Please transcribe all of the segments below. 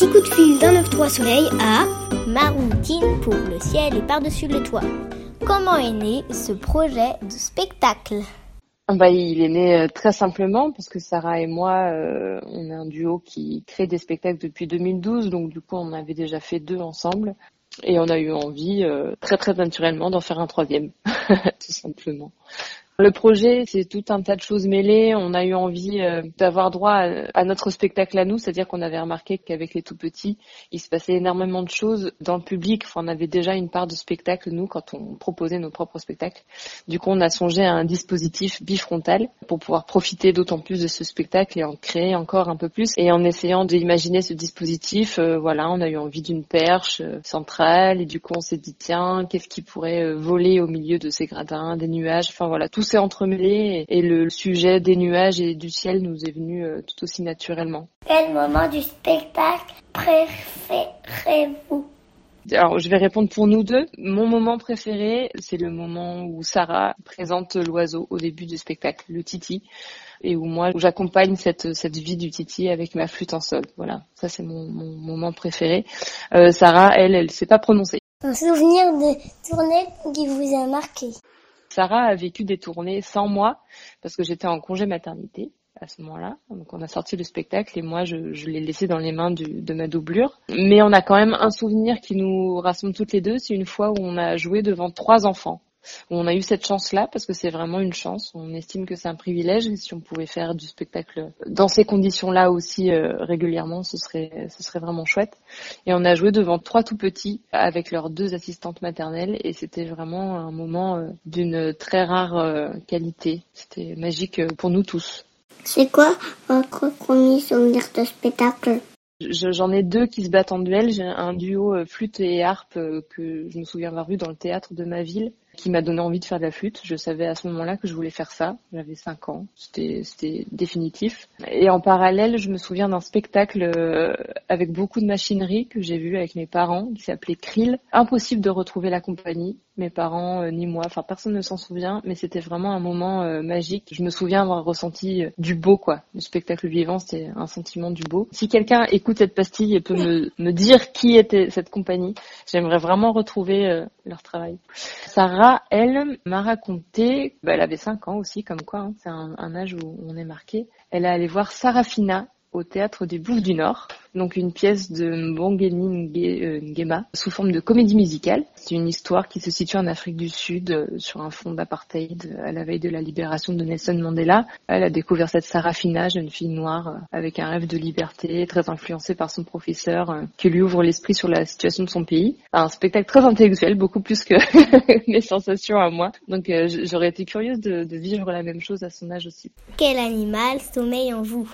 petit coup de fil d'un 9-3 soleil à Maroutine pour le ciel et par-dessus le toit. Comment est né ce projet de spectacle bah, il est né euh, très simplement parce que Sarah et moi, euh, on est un duo qui crée des spectacles depuis 2012, donc du coup on avait déjà fait deux ensemble et on a eu envie euh, très très naturellement d'en faire un troisième, tout simplement. Le projet, c'est tout un tas de choses mêlées. On a eu envie euh, d'avoir droit à, notre spectacle à nous, c'est-à-dire qu'on avait remarqué qu'avec les tout petits, il se passait énormément de choses dans le public. Enfin, on avait déjà une part de spectacle, nous, quand on proposait nos propres spectacles. Du coup, on a songé à un dispositif bifrontal pour pouvoir profiter d'autant plus de ce spectacle et en créer encore un peu plus. Et en essayant d'imaginer ce dispositif, euh, voilà, on a eu envie d'une perche euh, centrale et du coup, on s'est dit, tiens, qu'est-ce qui pourrait voler au milieu de ces gradins, des nuages, enfin voilà, tout s'est entremêlé et, le sujet des nuages et du ciel nous est venu euh, tout aussi naturellement. Quel moment du spectacle préférez-vous? Alors, je vais répondre pour nous deux. Mon moment préféré, c'est le moment où Sarah présente l'oiseau au début du spectacle, le titi, et où moi, j'accompagne cette, cette vie du titi avec ma flûte en sol. Voilà, ça c'est mon, moment préféré. Euh, Sarah, elle, elle sait pas prononcer. Un souvenir de tournée qui vous a marqué? Sarah a vécu des tournées sans moi parce que j'étais en congé maternité à ce moment-là. Donc on a sorti le spectacle et moi je, l'ai laissé dans les mains de ma doublure. Mais on a quand même un souvenir qui nous rassemble toutes les deux. C'est une fois où on a joué devant trois enfants on a eu cette chance-là parce que c'est vraiment une chance. On estime que c'est un privilège et si on pouvait faire du spectacle dans ces conditions-là aussi euh, régulièrement, ce serait ce serait vraiment chouette. Et on a joué devant trois tout petits avec leurs deux assistantes maternelles et c'était vraiment un moment euh, d'une très rare euh, qualité. C'était magique pour nous tous. C'est quoi votre premier souvenir de spectacle? J'en ai deux qui se battent en duel. J'ai un duo flûte et harpe que je me souviens avoir vu dans le théâtre de ma ville qui m'a donné envie de faire de la flûte. Je savais à ce moment-là que je voulais faire ça. J'avais 5 ans, c'était définitif. Et en parallèle, je me souviens d'un spectacle euh, avec beaucoup de machinerie que j'ai vu avec mes parents, qui s'appelait Krill. Impossible de retrouver la compagnie, mes parents euh, ni moi, enfin personne ne s'en souvient, mais c'était vraiment un moment euh, magique. Je me souviens avoir ressenti du beau, quoi. Le spectacle vivant, c'était un sentiment du beau. Si quelqu'un écoute cette pastille et peut me, me dire qui était cette compagnie, j'aimerais vraiment retrouver leur travail. Elle, m'a raconté, bah, elle avait 5 ans aussi, comme quoi, hein, c'est un, un, âge où on est marqué. Elle est allée voir Sarafina au théâtre des Bouffes du Nord donc une pièce de Mbongeni euh, Ngema sous forme de comédie musicale. C'est une histoire qui se situe en Afrique du Sud euh, sur un fond d'apartheid euh, à la veille de la libération de Nelson Mandela. Elle a découvert cette Sarafina, jeune fille noire avec un rêve de liberté, très influencée par son professeur qui lui ouvre l'esprit sur la situation de son pays. Un spectacle très intellectuel, beaucoup plus que mes sensations à moi. Donc j'aurais été curieuse de, de vivre la même chose à son âge aussi. Quel animal sommeille en vous?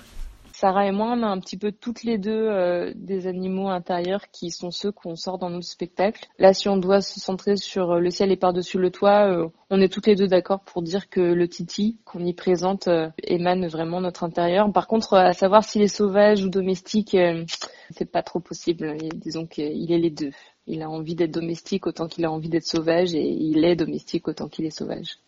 Sarah et moi, on a un petit peu toutes les deux euh, des animaux intérieurs qui sont ceux qu'on sort dans notre spectacle. Là, si on doit se centrer sur euh, le ciel et par-dessus le toit, euh, on est toutes les deux d'accord pour dire que le titi qu'on y présente émane vraiment notre intérieur. Par contre, à savoir s'il est sauvage ou domestique, c'est pas trop possible. disons qu'il est les deux. Il a envie d'être domestique autant qu'il a envie d'être sauvage et il est domestique autant qu'il est sauvage.